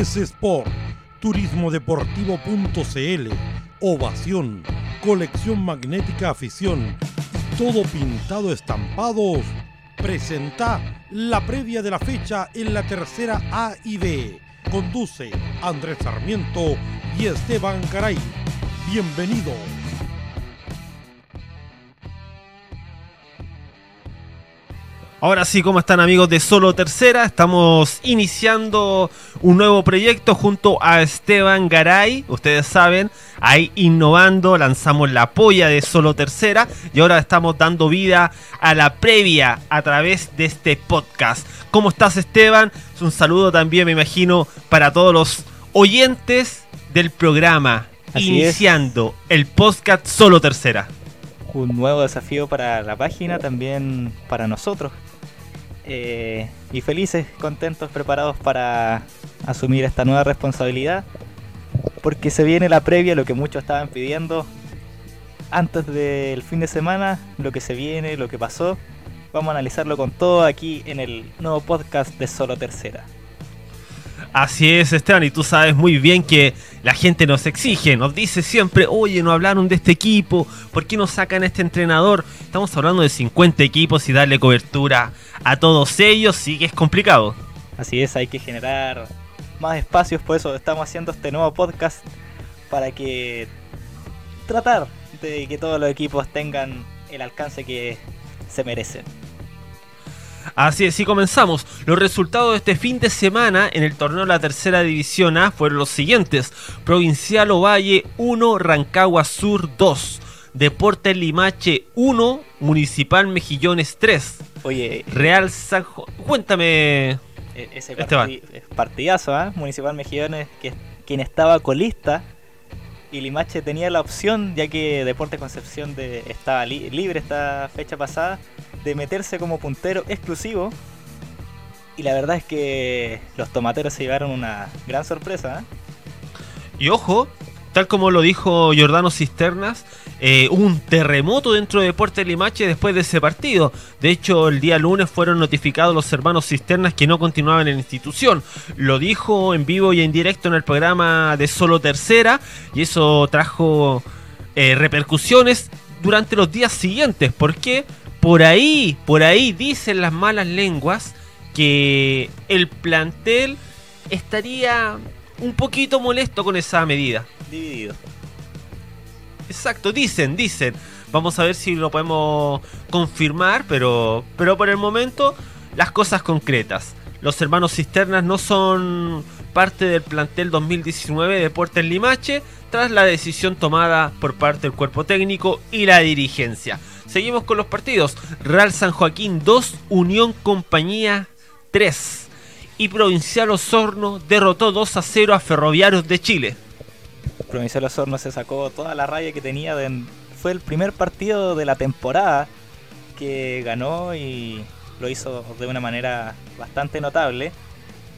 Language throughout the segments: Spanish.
S Sport, turismodeportivo.cl, Ovación, Colección Magnética Afición todo pintado estampados. Presenta la previa de la fecha en la tercera A y B. Conduce Andrés Sarmiento y Esteban Caray. Bienvenidos. Ahora sí, ¿cómo están amigos de Solo Tercera? Estamos iniciando un nuevo proyecto junto a Esteban Garay. Ustedes saben, ahí innovando, lanzamos la polla de Solo Tercera y ahora estamos dando vida a la previa a través de este podcast. ¿Cómo estás Esteban? Un saludo también, me imagino, para todos los oyentes del programa. Así iniciando el podcast Solo Tercera. Un nuevo desafío para la página, también para nosotros. Eh, y felices, contentos, preparados para asumir esta nueva responsabilidad. Porque se viene la previa, lo que muchos estaban pidiendo antes del fin de semana, lo que se viene, lo que pasó. Vamos a analizarlo con todo aquí en el nuevo podcast de Solo Tercera. Así es, Esteban, y tú sabes muy bien que la gente nos exige, nos dice siempre, oye, no hablaron de este equipo, ¿por qué no sacan a este entrenador? Estamos hablando de 50 equipos y darle cobertura a todos ellos sí que es complicado. Así es, hay que generar más espacios, por eso estamos haciendo este nuevo podcast para que tratar de que todos los equipos tengan el alcance que se merecen. Así es, y comenzamos. Los resultados de este fin de semana en el torneo de la tercera división A fueron los siguientes. Provincial Ovalle 1, Rancagua Sur 2. Deportes Limache 1, Municipal Mejillones 3. Oye, Real San Juan. Cuéntame. e- ese Esteban. eh, partidazo, ¿ah? Municipal Mejillones, que quien estaba colista y Limache tenía la opción, ya que Deportes Concepción de, estaba li- libre esta fecha pasada, de meterse como puntero exclusivo. Y la verdad es que los tomateros se llevaron una gran sorpresa. ¿ah? Y ojo, tal como lo dijo Giordano Cisternas, eh, un terremoto dentro de Deportes Limache después de ese partido. De hecho, el día lunes fueron notificados los hermanos Cisternas que no continuaban en la institución. Lo dijo en vivo y en directo en el programa de Solo Tercera y eso trajo eh, repercusiones durante los días siguientes. Porque por ahí, por ahí dicen las malas lenguas que el plantel estaría un poquito molesto con esa medida. Dividido. Exacto, dicen, dicen. Vamos a ver si lo podemos confirmar, pero, pero por el momento las cosas concretas. Los hermanos Cisternas no son parte del plantel 2019 de Deportes Limache tras la decisión tomada por parte del cuerpo técnico y la dirigencia. Seguimos con los partidos. Real San Joaquín 2, Unión Compañía 3. Y Provincial Osorno derrotó 2 a 0 a Ferroviarios de Chile. Provincial Osorno se sacó toda la raya que tenía. fue el primer partido de la temporada que ganó y lo hizo de una manera bastante notable.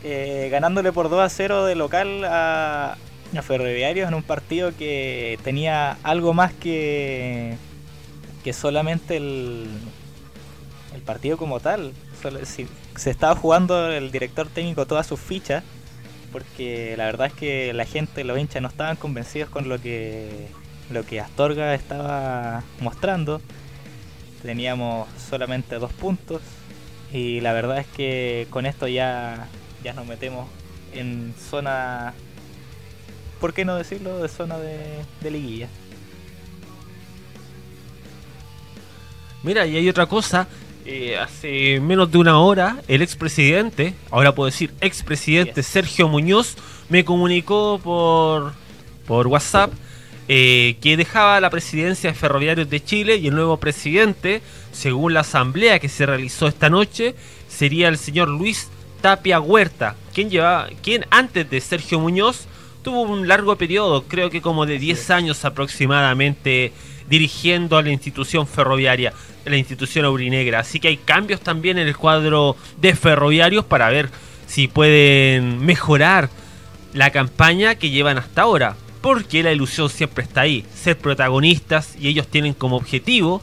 eh, ganándole por 2 a 0 de local a, a Ferroviarios en un partido que tenía algo más que, que solamente el, el partido como tal. Solo- si- se estaba jugando el director técnico todas sus fichas porque la verdad es que la gente, los hinchas no estaban convencidos con lo que lo que Astorga estaba mostrando. Teníamos solamente dos puntos y la verdad es que con esto ya ya nos metemos en zona ¿por qué no decirlo? de zona de, de liguilla. Mira, y hay otra cosa. eh, hace menos de una hora, el expresidente, ahora puedo decir expresidente Yes. Sergio Muñoz, me comunicó por, por WhatsApp eh, que dejaba la presidencia de Ferroviarios de Chile y el nuevo presidente, según la asamblea que se realizó esta noche, sería el señor Luis Tapia Huerta, quien, llevaba, quien antes de Sergio Muñoz tuvo un largo periodo, creo que como de 10 años aproximadamente, dirigiendo a la institución ferroviaria, la institución aurinegra. Así que hay cambios también en el cuadro de ferroviarios para ver si pueden mejorar la campaña que llevan hasta ahora. Porque la ilusión siempre está ahí, ser protagonistas y ellos tienen como objetivo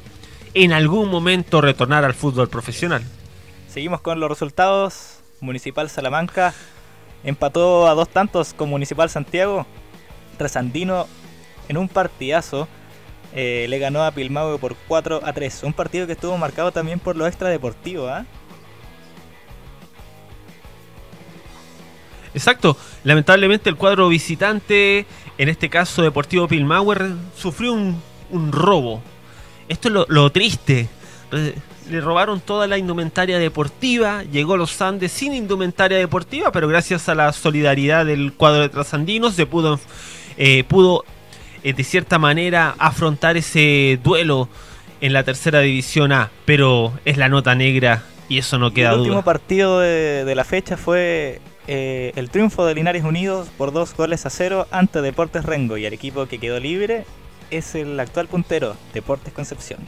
en algún momento retornar al fútbol profesional. Seguimos con los resultados. Municipal Salamanca empató a dos tantos con Municipal Santiago. Trasandino en un partidazo eh, le ganó a Pilmahue por 4 a 3. Un partido que estuvo marcado también por lo extradeportivo. ¿ah? Exacto. Lamentablemente el cuadro visitante, en este caso Deportivo Pilmauer, sufrió un, robo. Esto es lo, triste. Le robaron toda la indumentaria deportiva, llegó los Andes sin indumentaria deportiva, pero gracias a la solidaridad del cuadro de trasandinos se pudo, eh, pudo eh, de cierta manera afrontar ese duelo en la tercera división A, pero es la nota negra y eso no queda duda. El último partido de, de la fecha fue eh, el triunfo de Linares Unidos por dos goles a cero ante Deportes Rengo y el equipo que quedó libre es el actual puntero, Deportes Concepción.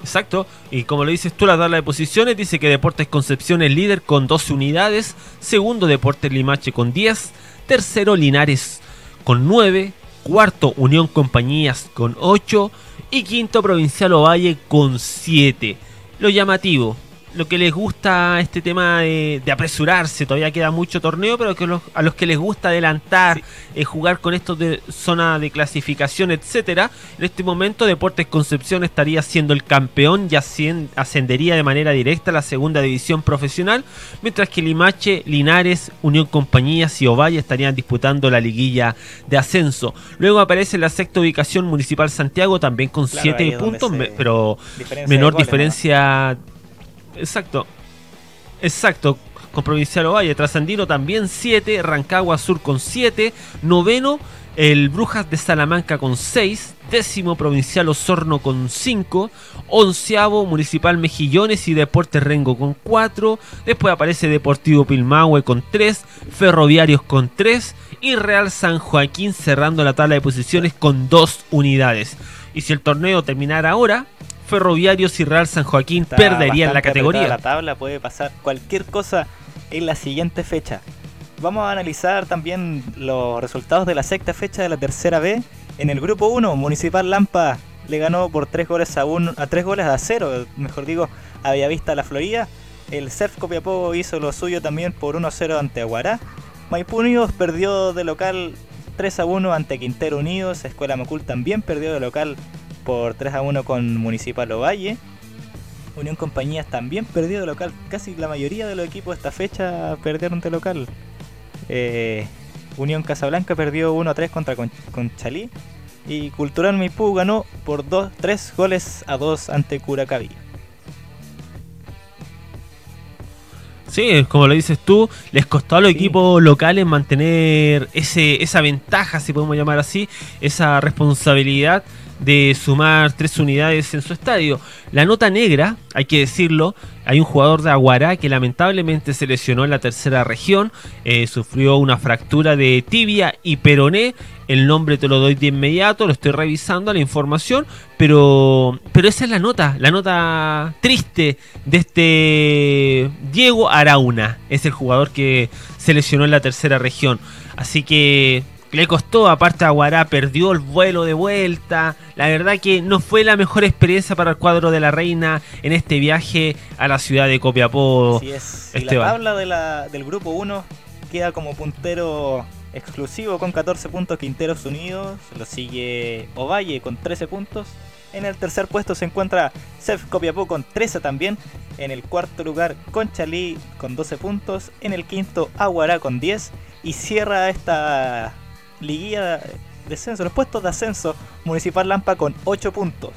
Exacto, y como lo dices tú, la tabla de posiciones dice que Deportes Concepción es líder con 12 unidades, segundo Deportes Limache con 10, tercero Linares con 9, cuarto Unión Compañías con 8 y quinto Provincial Ovalle con 7. Lo llamativo, lo que les gusta este tema de, de, apresurarse, todavía queda mucho torneo, pero que los, a los que les gusta adelantar, sí. eh, jugar con estos de zona de clasificación, etcétera, en este momento Deportes Concepción estaría siendo el campeón y ascendería de manera directa a la segunda división profesional, mientras que Limache, Linares, Unión Compañías y Ovalle estarían disputando la liguilla de ascenso. Luego aparece la sexta ubicación Municipal Santiago, también con 7 claro, puntos, pero menor goles, diferencia. ¿no? Exacto. Exacto. Con Provincial Ovalle. Trasandino también 7. Rancagua Sur con 7. Noveno. El Brujas de Salamanca con 6. Décimo Provincial Osorno con 5. Onceavo Municipal Mejillones y Deportes Rengo con 4. Después aparece Deportivo Pilmahue con 3. Ferroviarios con 3. Y Real San Joaquín cerrando la tabla de posiciones con 2 unidades. Y si el torneo terminara ahora, Ferroviarios y Real San Joaquín Está perderían la categoría. La tabla puede pasar cualquier cosa en la siguiente fecha. Vamos a analizar también los resultados de la sexta fecha de la tercera B. En el grupo 1, Municipal Lampa le ganó por 3 goles a, un, a 3 goles a 0, mejor digo, a Bellavista La Florida. El CEF Copiapó hizo lo suyo también por 1-0 ante Aguará. Maipú Unidos perdió de local 3 a 1 ante Quintero Unidos. Escuela Macul también perdió de local por 3 a 1 con Municipal Ovalle. Unión Compañías también perdió de local. Casi la mayoría de los equipos de esta fecha perdieron de local. Eh, Unión Casablanca perdió 1 a 3 contra Conchalí. Y Cultural Maipú ganó por 2, 3 goles a 2 ante Curacaví. Sí, como lo dices tú, les costó a los sí. equipos locales mantener ese, esa ventaja, si podemos llamar así, esa responsabilidad de sumar tres unidades en su estadio. La nota negra, hay que decirlo, hay un jugador de Aguará que lamentablemente se lesionó en la tercera región, eh, sufrió una fractura de tibia y peroné. El nombre te lo doy de inmediato, lo estoy revisando la información, pero, pero esa es la nota, la nota triste de este Diego Arauna. Es el jugador que se lesionó en la tercera región. Así que le costó, aparte Aguará perdió el vuelo de vuelta. La verdad que no fue la mejor experiencia para el cuadro de la Reina en este viaje a la ciudad de Copiapó. Así es. Y la tabla de la, del grupo 1 queda como puntero exclusivo con 14 puntos Quinteros Unidos. Lo sigue Ovalle con 13 puntos. En el tercer puesto se encuentra Cef Copiapó con 13 también. En el cuarto lugar Conchalí con 12 puntos. En el quinto Aguará con 10. Y cierra esta liguilla de descenso, los puestos de ascenso, Municipal Lampa con 8 puntos.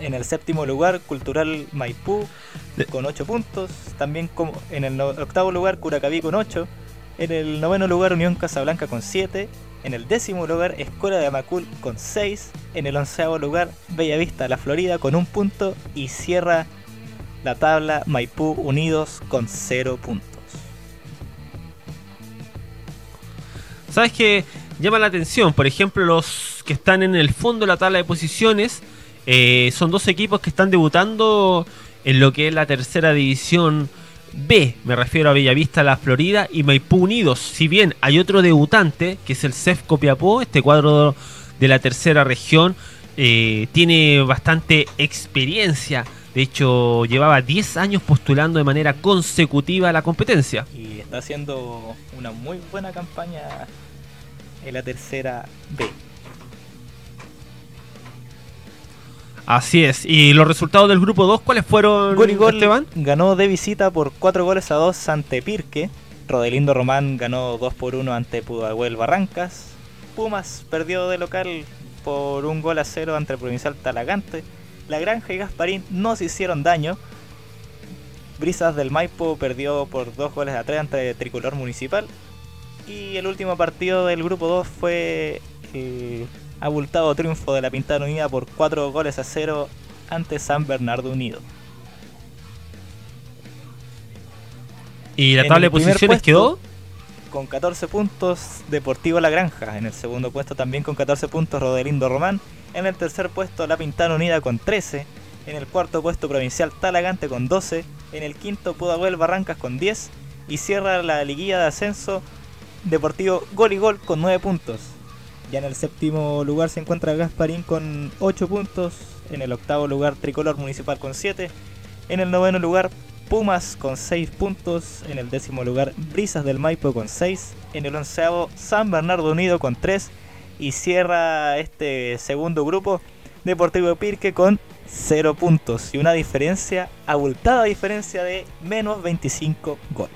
En el séptimo lugar, Cultural Maipú con 8 puntos. También como en el octavo lugar, Curacaví con 8. En el noveno lugar, Unión Casablanca con 7. En el décimo lugar, Escuela de Amacul con 6. En el onceavo lugar, Bellavista, La Florida con 1 punto. Y cierra la tabla Maipú Unidos con 0 puntos. ¿Sabes qué? Llama la atención, por ejemplo, los que están en el fondo de la tabla de posiciones eh, son dos equipos que están debutando en lo que es la tercera división B. Me refiero a Bellavista, La Florida y Maipú Unidos. Si bien hay otro debutante, que es el CEF Copiapó, este cuadro de la tercera región, eh, tiene bastante experiencia De hecho, llevaba 10 años postulando de manera consecutiva a la competencia. Y está haciendo una muy buena campaña en la tercera B. Así es. ¿Y los resultados del grupo 2 cuáles fueron, Gol Esteban? ganó de visita por 4 goles a 2 ante Pirque. Rodelindo Román ganó 2 por 1 ante Pudahuel Barrancas. Pumas perdió de local por un gol a 0 ante Provincial Talagante. La Granja y Gasparín no se hicieron daño. Brisas del Maipo perdió por 2 goles a 3 ante Tricolor Municipal. Y el último partido del grupo 2 fue el abultado triunfo de la Pintada Unida por 4 goles a 0 ante San Bernardo Unido. ¿Y la tabla de posiciones quedó? Con 14 puntos Deportivo La Granja. En el segundo puesto también con 14 puntos Rodelindo Román. En el tercer puesto La Pintana Unida con 13. En el cuarto puesto Provincial Talagante con 12. En el quinto Pudahuel Barrancas con 10. Y cierra la liguilla de ascenso Deportivo Gol y Gol con 9 puntos. Ya en el séptimo lugar se encuentra Gasparín con 8 puntos. En el octavo lugar Tricolor Municipal con 7. En el noveno lugar Pumas con 6 puntos. En el décimo lugar Brisas del Maipo con 6. En el onceavo San Bernardo Unido con 3. Y cierra este segundo grupo Deportivo Pirque con 0 puntos. Y una diferencia, abultada diferencia de menos 25 goles.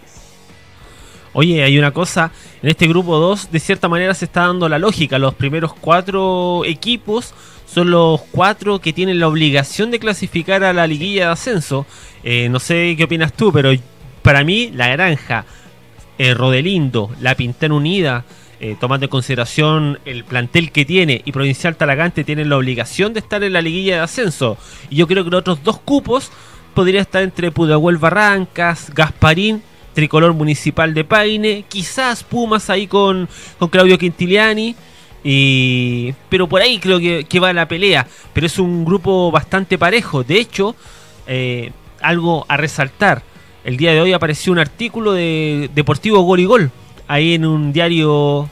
Oye, hay una cosa, en este grupo 2 de cierta manera se está dando la lógica, los primeros cuatro equipos son los cuatro que tienen la obligación de clasificar a la liguilla de ascenso. Eh, no sé qué opinas tú, pero para mí la granja, eh, Rodelindo, la Pintana Unida, eh, tomando en consideración el plantel que tiene y Provincial Talagante tienen la obligación de estar en la liguilla de ascenso. Y yo creo que los otros dos cupos podría estar entre Pudahuel Barrancas, Gasparín Tricolor Municipal de Paine, quizás Pumas ahí con, con Claudio Quintiliani. Y, pero por ahí creo que, que va la pelea. Pero es un grupo bastante parejo. De hecho, eh, algo a resaltar. El día de hoy apareció un artículo de Deportivo Gol y Gol. Ahí en un diario,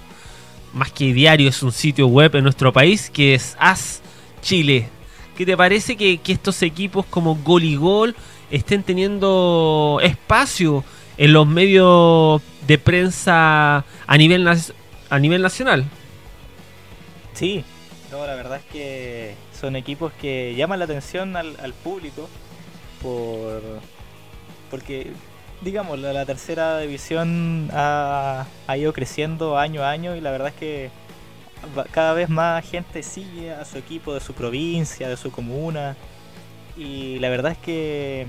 más que diario, es un sitio web en nuestro país que es AS Chile. ¿Qué te parece que, que estos equipos como Gol y Gol estén teniendo espacio? en los medios de prensa a nivel, a nivel nacional. Sí, no, la verdad es que son equipos que llaman la atención al, al público por porque digamos la, la tercera división ha, ido creciendo año a año y la verdad es que cada vez más gente sigue a su equipo de su provincia, de su comuna y la verdad es que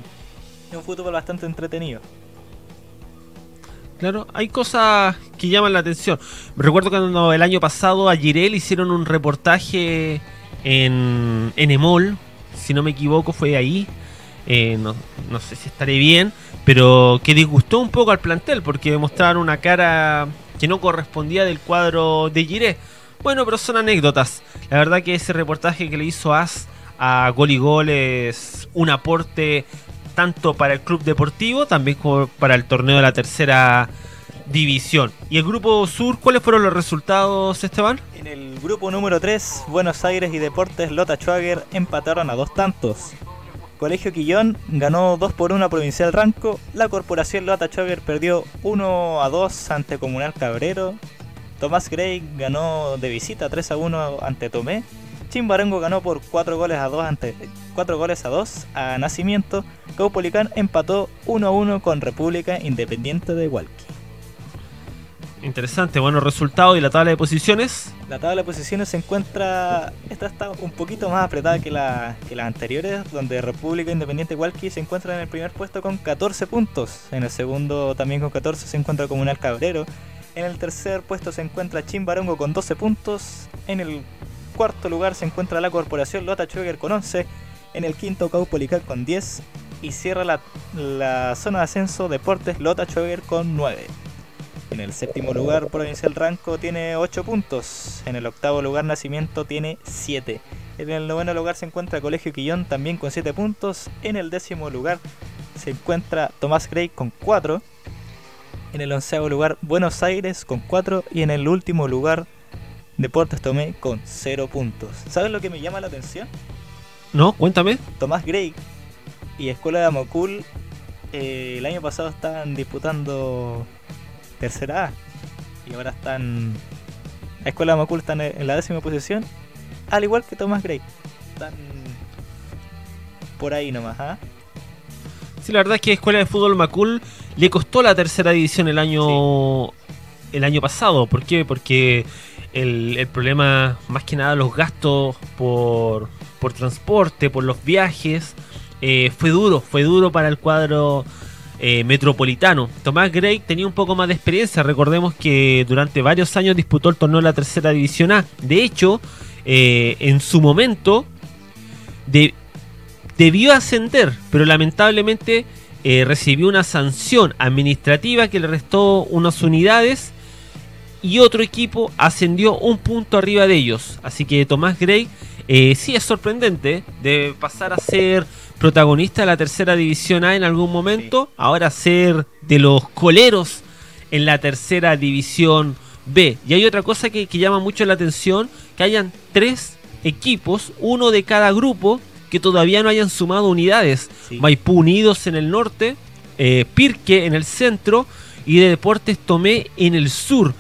es un fútbol bastante entretenido. Claro, hay cosas que llaman la atención. Recuerdo cuando el año pasado a Girel hicieron un reportaje en, en Emol, si no me equivoco fue ahí. Eh, no, no, sé si estaré bien, pero que disgustó un poco al plantel porque mostraron una cara que no correspondía del cuadro de Giré. Bueno, pero son anécdotas. La verdad que ese reportaje que le hizo As a Gol y Gol es un aporte tanto para el club deportivo, también como para el torneo de la tercera división. ¿Y el grupo sur, cuáles fueron los resultados, Esteban? En el grupo número 3, Buenos Aires y Deportes Lota Schwager empataron a dos tantos. Colegio Quillón ganó 2 por 1 a Provincial Ranco. La corporación Lota Schwager perdió 1 a 2 ante Comunal Cabrero. Tomás Gray ganó de visita 3 a 1 ante Tomé. Chimbarongo ganó por 4 goles a 2 ante 4 goles a 2 a Nacimiento. Caupolicán empató 1 a 1 con República Independiente de Hualqui. Interesante, buenos resultados y la tabla de posiciones. La tabla de posiciones se encuentra. Esta está un poquito más apretada que, la, que las anteriores, donde República Independiente Hualqui se encuentra en el primer puesto con 14 puntos. En el segundo también con 14 se encuentra Comunal Cabrero. En el tercer puesto se encuentra Chimbarongo con 12 puntos. En el cuarto lugar se encuentra la Corporación Lota Schwager con 11. En el quinto Caupolicán con 10. Y cierra la, zona de ascenso Deportes Lota Schwager con 9. En el séptimo lugar, Provincial Ranco tiene 8 puntos. En el octavo lugar, Nacimiento tiene 7. En el noveno lugar se encuentra Colegio Quillón también con 7 puntos. En el décimo lugar se encuentra Tomás Gray con 4. En el onceavo lugar, Buenos Aires con 4. Y en el último lugar, Deportes Tomé con 0 puntos. ¿Sabes lo que me llama la atención? No, cuéntame. Tomás Gray Y Escuela de Amocul, eh, el año pasado estaban disputando tercera A. Y ahora están. Escuela de Amocul están en la décima posición. Al igual que Thomas Gray. Están por ahí nomás, ¿ah? Sí, la verdad es que Escuela de Fútbol Macul le costó la tercera división el año el año pasado. ¿Por qué? Porque el, el problema, más que nada, los gastos por, por transporte, por los viajes, eh, fue duro, fue duro para el cuadro eh, metropolitano. Tomás Gray tenía un poco más de experiencia. Recordemos que durante varios años disputó el torneo de la tercera división A. De hecho, eh, en su momento de, debió ascender, pero lamentablemente recibió una sanción administrativa que le restó unas unidades y otro equipo ascendió un punto arriba de ellos. Así que Tomás Gray sí es sorprendente de pasar a ser protagonista de la tercera división A en algún momento, ahora ser de los coleros en la tercera división B. Y hay otra cosa que, llama mucho la atención, que hayan tres equipos, uno de cada grupo, que todavía no hayan sumado unidades. Maipú Unidos en el norte, eh, Pirque en el centro y de Deportes Tomé en el sur.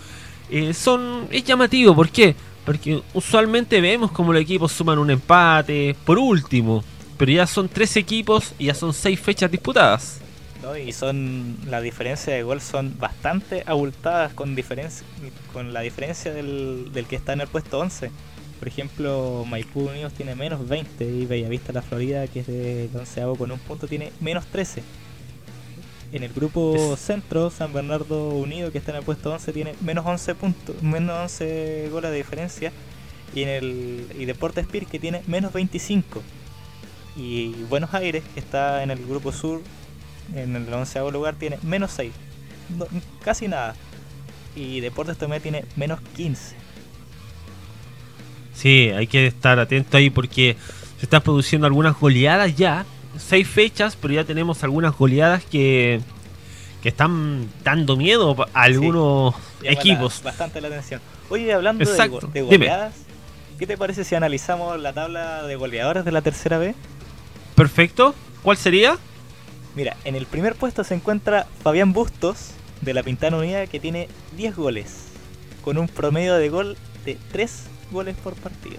Eh, son, es llamativo, ¿por qué? Porque usualmente vemos como los equipos suman un empate, por último, pero ya son tres equipos y ya son seis fechas disputadas. Y son la diferencia de gol son bastante abultadas con diferencia con la diferencia del, que está en el puesto 11. Por ejemplo, Maipú Unidos tiene menos 20 y Bellavista La Florida, que es de onceavo con un punto, tiene menos 13. En el grupo centro, San Bernardo Unido, que está en el puesto 11, tiene menos 11 puntos, menos 11 goles de diferencia. Y en el y Deportes Spear, que tiene menos 25. Y Buenos Aires, que está en el grupo sur, en el onceavo lugar, tiene menos 6. casi nada. Y Deportes Tomé tiene menos 15. Sí, hay que estar atento ahí porque se están produciendo algunas goleadas ya. Seis fechas, pero ya tenemos algunas goleadas que, que están dando miedo a algunos equipos. bastante la atención. Oye, hablando de, de, goleadas, ¿qué te parece si analizamos la tabla de goleadores de la tercera B? Perfecto. ¿Cuál sería? Mira, en el primer puesto se encuentra Fabián Bustos de la Pintana Unida que tiene 10 goles, con un promedio de gol de 3 goles por partido.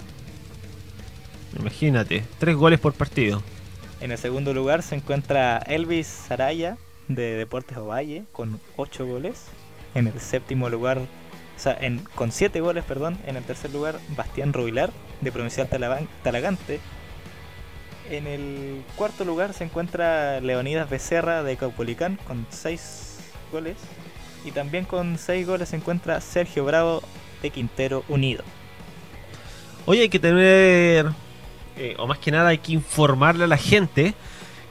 Imagínate, 3 goles por partido. En el segundo lugar se encuentra Elvis Saraya de Deportes Ovalle con 8 goles. En el séptimo lugar, o sea, con 7 goles, perdón. En el tercer lugar, Bastián Rubilar de Provincial Talagante en el cuarto lugar se encuentra Leonidas Becerra de Caupolicán con 6 goles. Y también con 6 goles se encuentra Sergio Bravo de Quintero Unido. Hoy hay que tener, eh, o más que nada hay que informarle a la gente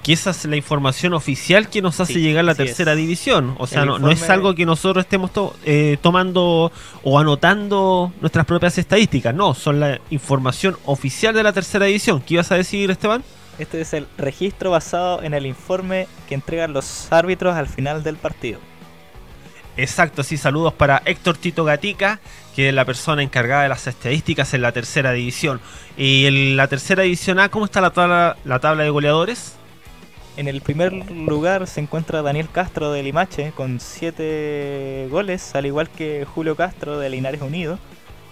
que esa es la información oficial que nos hace llegar la tercera división. O sea, no, es algo que nosotros estemos eh, tomando o anotando nuestras propias estadísticas. No, son la información oficial de la tercera división. ¿Qué ibas a decir, Esteban? Este es el registro basado en el informe que entregan los árbitros al final del partido. Exacto, sí, saludos para Héctor Tito Gatica, que es la persona encargada de las estadísticas en la tercera división. Y en la tercera división A, ¿cómo está la tabla, la tabla de goleadores? En el primer lugar se encuentra Daniel Castro de Limache con 7 goles, al igual que Julio Castro de Linares Unido.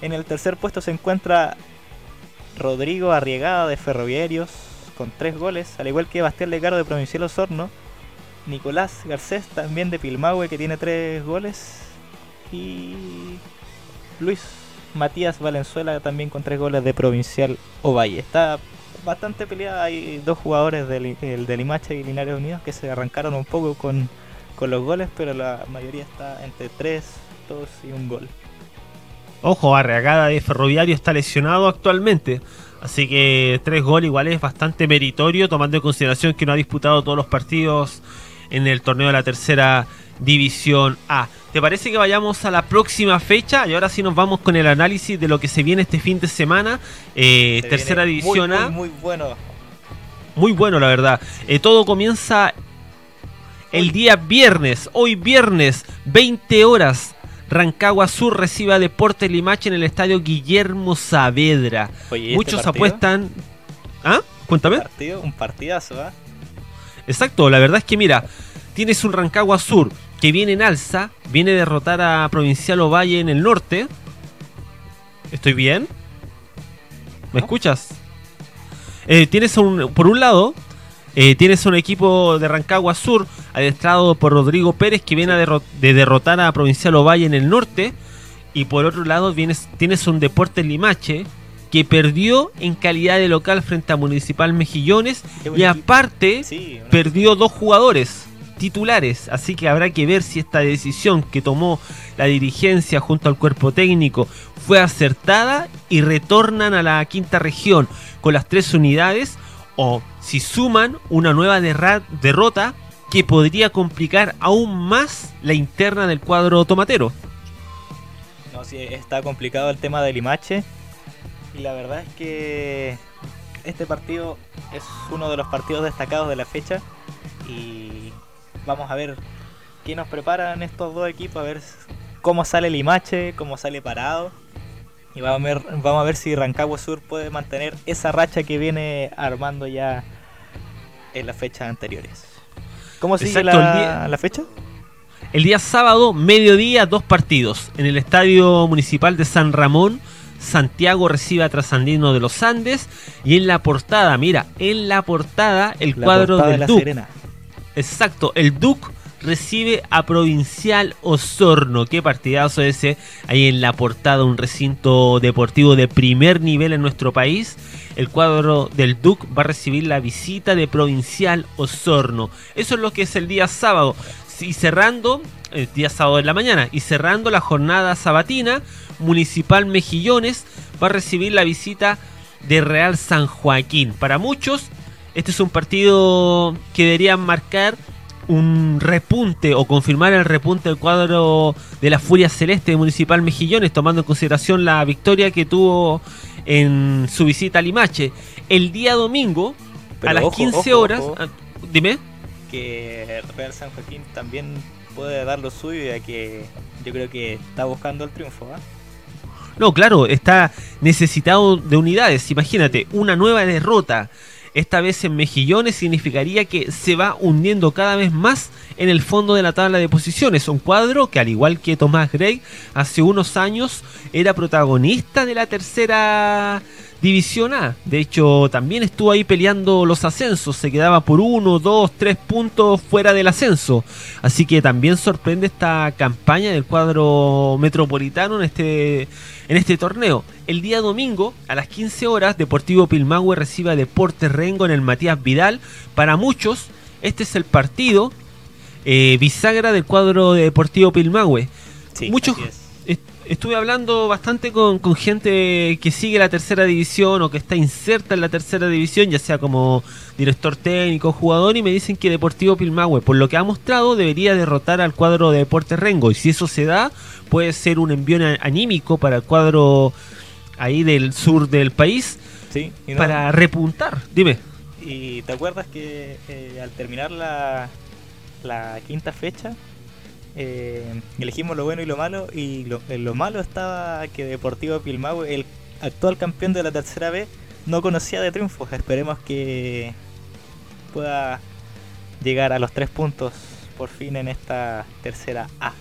En el tercer puesto se encuentra Rodrigo Arriegada de Ferroviarios con 3 goles, al igual que Bastián Lecaro de Provincial Osorno. Nicolás Garcés también de Pilmahue que tiene 3 goles. Y Luis Matías Valenzuela también con 3 goles de Provincial Ovalle. Está bastante peleada. Hay dos jugadores del, el Limache y Linares Unidos que se arrancaron un poco con, los goles, pero la mayoría está entre 3, 2 y un gol. Ojo, Arreagada de Ferroviario está lesionado actualmente. Así que tres goles igual es bastante meritorio, tomando en consideración que no ha disputado todos los partidos en el torneo de la tercera división A. ¿Te parece que vayamos a la próxima fecha? Y ahora sí nos vamos con el análisis de lo que se viene este fin de semana. Eh, tercera división A. Muy, bueno. Muy bueno, la verdad. Eh, todo comienza el día viernes. Hoy viernes, 20 horas. Rancagua Sur recibe a Deportes Limache en el estadio Guillermo Saavedra. ¿este Muchos apuestan. ¿Ah? Cuéntame. Un, partido, un partidazo, ¿ah? Exacto, la verdad es que mira, tienes un Rancagua Sur que viene en alza, viene a derrotar a Provincial Ovalle en el norte. ¿Estoy bien? ¿Me escuchas? Eh, tienes un, por un lado, eh, tienes un equipo de Rancagua Sur, adestrado por Rodrigo Pérez, que viene a de derrotar a Provincial Ovalle en el norte. Y por otro lado, vienes, tienes un Deportes Limache, que perdió en calidad de local frente a Municipal Mejillones. Y aparte, Sí, una- perdió dos jugadores titulares, así que habrá que ver si esta decisión que tomó la dirigencia junto al cuerpo técnico fue acertada y retornan a la quinta región con las tres unidades o si suman una nueva derrota que podría complicar aún más la interna del cuadro tomatero. No, sí, está complicado el tema del Limache. Y la verdad es que este partido es uno de los partidos destacados de la fecha. Y vamos a ver qué nos preparan estos dos equipos, a ver cómo sale el Limache, cómo sale parado. Y vamos a ver, vamos a ver si Rancagua Sur puede mantener esa racha que viene armando ya en las fechas anteriores. ¿Cómo sigue Exacto, la, día- la fecha? El día sábado, mediodía, dos partidos. En el Estadio Municipal de San Ramón, Santiago recibe a Trasandino de los Andes. Y en la portada, mira, en la portada, el La cuadro portada de del la Duc. Serena. Exacto, el Duc recibe a Provincial Osorno. Qué partidazo ese. Ahí en la portada, un recinto deportivo de primer nivel en nuestro país. El cuadro del Duc va a recibir la visita de Provincial Osorno. Eso es lo que es el día sábado. Y cerrando, el día sábado de la mañana, y cerrando la jornada sabatina, Municipal Mejillones va a recibir la visita de Real San Joaquín. Para muchos, este es un partido que debería marcar un repunte o confirmar el repunte del cuadro de la Furia Celeste de Municipal Mejillones, tomando en consideración la victoria que tuvo en su visita a Limache. El día domingo, Pero a las ojo, 15 ojo, horas, ojo. ah, dime. que Real San Joaquín también puede dar lo suyo, ya que yo creo que está buscando el triunfo. ¿ah? No, claro, está necesitado de unidades. Imagínate, una nueva derrota. Esta vez en Mejillones significaría que se va hundiendo cada vez más en el fondo de la tabla de posiciones. Un cuadro que, al igual que Tomás Gray, hace unos años era protagonista de la tercera División A. De hecho, también estuvo ahí peleando los ascensos. Se quedaba por uno, dos, tres puntos fuera del ascenso. Así que también sorprende esta campaña del cuadro metropolitano en este, en este torneo. El día domingo, a las 15 horas, Deportivo Pilmahue recibe a Deportes Rengo en el Matías Vidal. Para muchos, este es el partido eh, bisagra del cuadro de Deportivo Pilmahue. Sí, Muchos- Estuve hablando bastante con, con gente que sigue la tercera división o que está inserta en la tercera división, ya sea como director técnico, jugador, y me dicen que Deportivo Pilmahue, por lo que ha mostrado, debería derrotar al cuadro de Deportes Rengo. Y si eso se da, puede ser un envío anímico para el cuadro ahí del sur del país Sí, y, no- para repuntar. Dime. y te acuerdas que eh, al terminar la, la quinta fecha, eh, elegimos lo bueno y lo malo, y lo, en lo malo estaba que Deportivo Pilmahue, el actual campeón de la tercera B, no conocía de triunfos. Esperemos que pueda llegar a los tres puntos por fin en esta tercera A.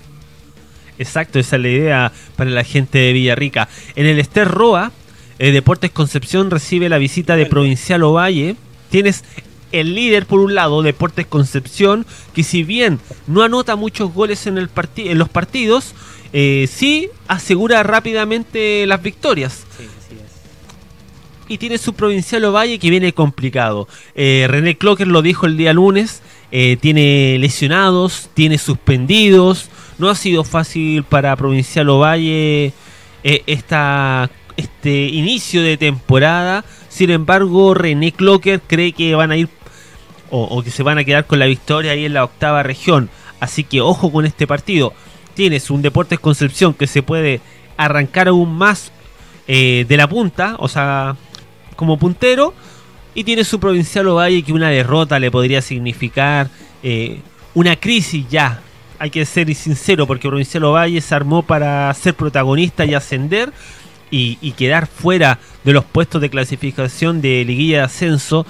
Exacto, esa es la idea para la gente de Villarrica. En el Ester Roa, eh, Deportes Concepción recibe la visita de. Provincial Ovalle. Tienes el líder por un lado, Deportes Concepción, que si bien no anota muchos goles en, el parti- en los partidos, eh, sí asegura rápidamente las victorias. Sí, así es. Y tiene su Provincial Ovalle que viene complicado. Eh, René Clocker lo dijo el día lunes. eh, tiene lesionados, tiene suspendidos. No ha sido fácil para Provincial Ovalle esta, este inicio de temporada. Sin embargo, René Clocker cree que van a ir o, o que se van a quedar con la victoria ahí en la octava región. Así que ojo con este partido. Tienes un Deportes Concepción que se puede arrancar aún más eh, de la punta, o sea, como puntero. Y tiene su Provincial Ovalle que una derrota le podría significar eh, una crisis ya. Hay que ser sincero porque Provincial Ovalle se armó para ser protagonista y ascender y, y quedar fuera de los puestos de clasificación de liguilla de ascenso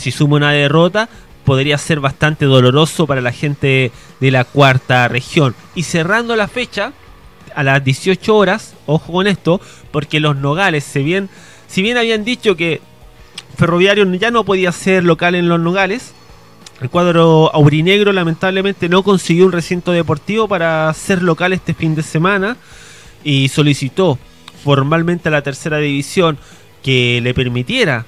si suma una derrota podría ser bastante doloroso para la gente de la cuarta región. Y cerrando la fecha, a las 18 horas, ojo con esto, porque los Nogales, si bien, si bien habían dicho que Ferroviario ya no podía ser local en los Nogales, el cuadro aurinegro lamentablemente no consiguió un recinto deportivo para ser local este fin de semana y solicitó formalmente a la tercera división que le permitiera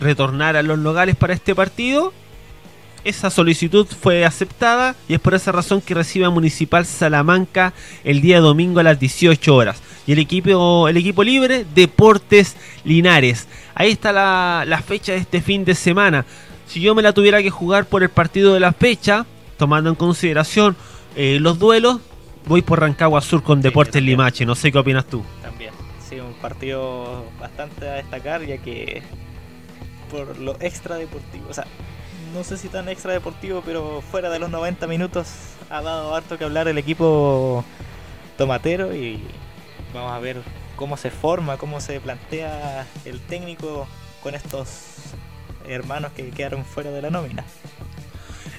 retornar a los Nogales para este partido. Esa solicitud fue aceptada y es por esa razón que recibe a Municipal Salamanca el día domingo a las 18 horas. Y el equipo, el equipo libre, Deportes Linares. Ahí está la, la fecha de este fin de semana si yo me la tuviera que jugar por el partido de la fecha, tomando en consideración eh, los duelos, voy por Rancagua Sur con Deportes Limache. No sé qué opinas tú. También, sí, un partido bastante a destacar, ya que por lo extra deportivo, o sea, no sé si tan extra deportivo, pero fuera de los 90 minutos ha dado harto que hablar el equipo tomatero y vamos a ver cómo se forma, cómo se plantea el técnico con estos hermanos que quedaron fuera de la nómina.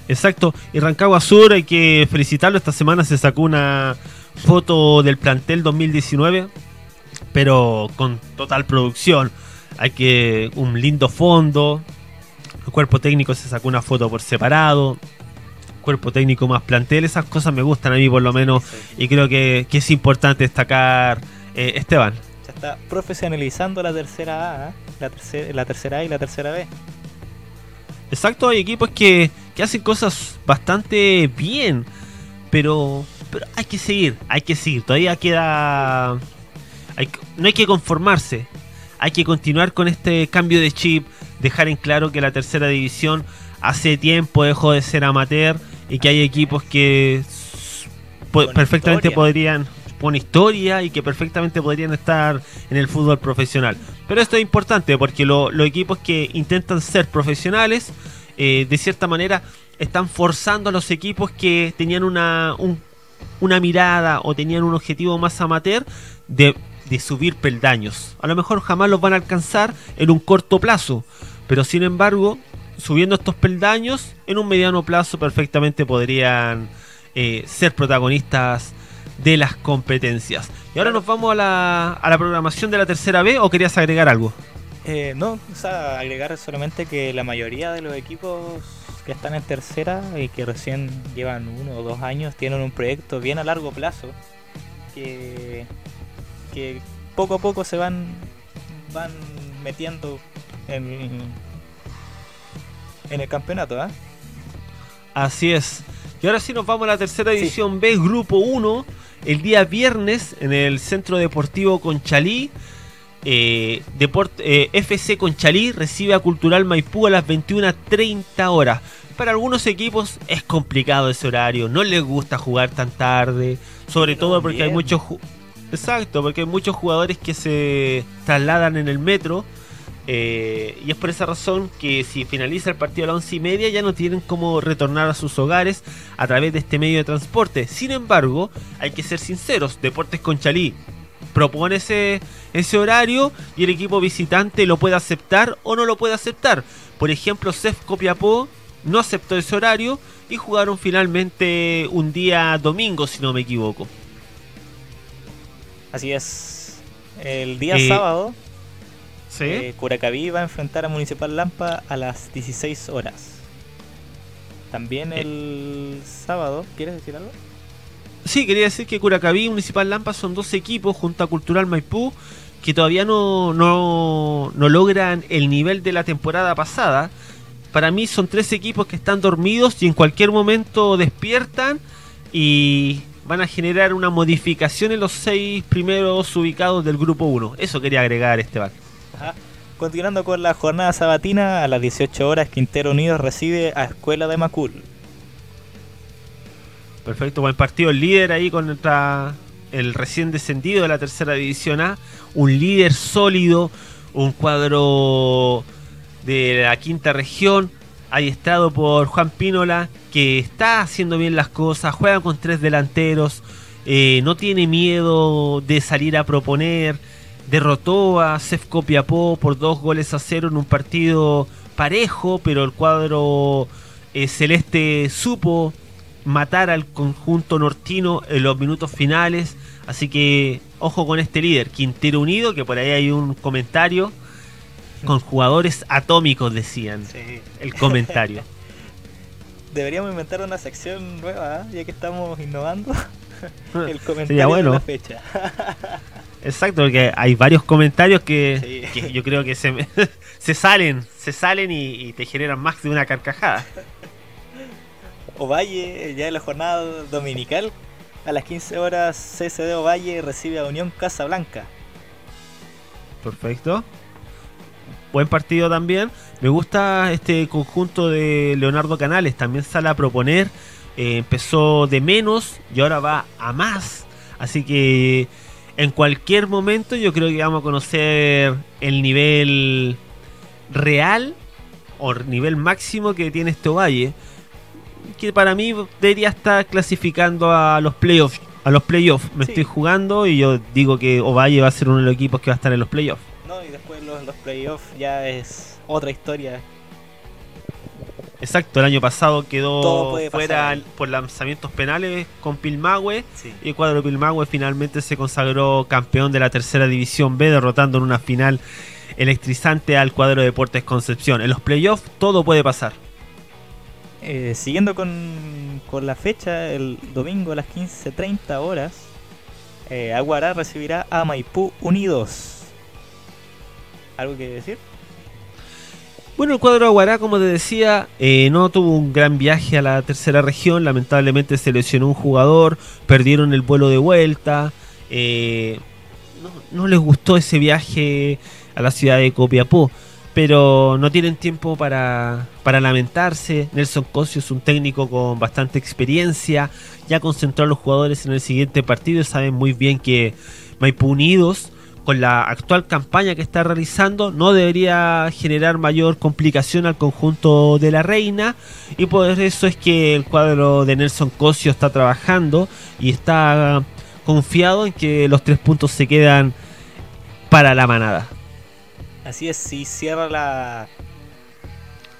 Exacto, y Rancagua Sur hay que felicitarlo, esta semana se sacó una foto del plantel 2019, pero con total producción. Hay que un lindo fondo, el cuerpo técnico se sacó una foto por separado, cuerpo técnico más plantel, esas cosas me gustan a mí por lo menos y creo que, es importante destacar eh, Esteban. Se está profesionalizando la tercera A, ¿eh? la, la tercera A y la tercera B. Exacto, hay equipos que, hacen cosas bastante bien, pero, pero hay que seguir, hay que seguir. Todavía queda... no hay que conformarse, hay que continuar con este cambio de chip, dejar en claro que la tercera división hace tiempo dejó de ser amateur y que hay equipos que perfectamente podrían con historia y que perfectamente podrían estar en el fútbol profesional. Pero esto es importante porque los equipos que intentan ser profesionales, eh, de cierta manera, están forzando a los equipos que tenían una, una mirada o tenían un objetivo más amateur de, de subir peldaños. A lo mejor jamás los van a alcanzar en un corto plazo, pero sin embargo, subiendo estos peldaños, en un mediano plazo perfectamente podrían eh, ser protagonistas de las competencias. Y ahora nos vamos a la, a la programación de la tercera B o querías agregar algo? Eh, no, o sea, agregar solamente que la mayoría de los equipos que están en tercera y que recién llevan uno o dos años tienen un proyecto bien a largo plazo que, que poco a poco se van, van metiendo en, en el campeonato. ¿eh? Así es. Y ahora sí nos vamos a la tercera división B, grupo 1 el día viernes en el Centro Deportivo Conchalí. Eh, eh, FC Conchalí recibe a Cultural Maipú a las 21.30 horas. Para algunos equipos es complicado ese horario, no les gusta jugar tan tarde, sobre todo porque hay muchos Exacto, porque hay muchos jugadores que se trasladan en el metro eh, y es por esa razón que si finaliza el partido a las once y media ya no tienen cómo retornar a sus hogares a través de este medio de transporte. Sin embargo, hay que ser sinceros, Deportes Conchalí propone ese, ese horario y el equipo visitante lo puede aceptar o no lo puede aceptar. Por ejemplo, Cef Copiapó no aceptó ese horario y jugaron finalmente un día domingo, si no me equivoco. Así es. El día sábado eh, Curacaví va a enfrentar a Municipal Lampa a las 16 horas. También eh. el sábado, ¿quieres decir algo? Sí, quería decir que Curacaví y Municipal Lampa son dos equipos junto a Cultural Maipú que todavía no, no, no logran el nivel de la temporada pasada. Para mí son tres equipos que están dormidos y en cualquier momento despiertan y van a generar una modificación en los seis primeros ubicados del grupo 1. Eso quería agregar, Esteban. Continuando con la jornada sabatina, a las 18 horas Quintero Unidos recibe a Escuela de Macul. Perfecto, buen partido. El líder ahí contra el recién descendido de la tercera división A. Un líder sólido, un cuadro de la quinta región, estado por Juan Pínola, que está haciendo bien las cosas, juega con tres delanteros, eh, no tiene miedo de salir a proponer derrotó a Cef Copiapó por dos goles a cero en un partido parejo, pero el cuadro eh, celeste supo matar al conjunto nortino en los minutos finales. Así que ojo con este líder, Quintero Unido, que por ahí hay un comentario con jugadores atómicos, decían. Sí. El comentario. Deberíamos inventar una sección nueva, ¿eh? ya que estamos innovando. El comentario Sería bueno. de la fecha. Exacto, porque hay varios comentarios que, Sí. que yo creo que se, se salen, se salen y, y te generan más de una carcajada. Ovalle, ya en la jornada dominical, a las 15 horas CSD Ovalle recibe a Unión Casablanca. Perfecto. Buen partido también. Me gusta este conjunto de Leonardo Canales. También sale a proponer. Eh, empezó de menos y ahora va a más. Así que en cualquier momento yo creo que vamos a conocer el nivel real o nivel máximo que tiene este Ovalle. Que para mí debería estar clasificando a los playoffs. A los playoffs me Sí. estoy jugando y yo digo que Ovalle va a ser uno de los equipos que va a estar en los playoffs. No, y después los, los playoffs ya es otra historia. Exacto, el año pasado quedó fuera por lanzamientos penales con Pilmahue Sí. y el cuadro Pilmahue finalmente se consagró campeón de la tercera división B derrotando en una final electrizante al cuadro de Deportes Concepción. En los playoffs todo puede pasar. Eh, siguiendo con, con la fecha, el domingo a las 15.30 horas, eh, Aguará recibirá a Maipú Unidos. ¿Algo que decir? Bueno, el cuadro Aguará, como te decía, eh, no tuvo un gran viaje a la tercera región. Lamentablemente se lesionó un jugador, perdieron el vuelo de vuelta. eh, no, les gustó ese viaje a la ciudad de Copiapó, pero no tienen tiempo para, para lamentarse. Nelson Cosio es un técnico con bastante experiencia, ya concentró a los jugadores en el siguiente partido saben muy bien que Maipú Unidos con la actual campaña que está realizando no debería generar mayor complicación al conjunto de la reina y por eso es que el cuadro de Nelson Cosio está trabajando y está confiado en que los tres puntos se quedan para la manada. Así es, si cierra la,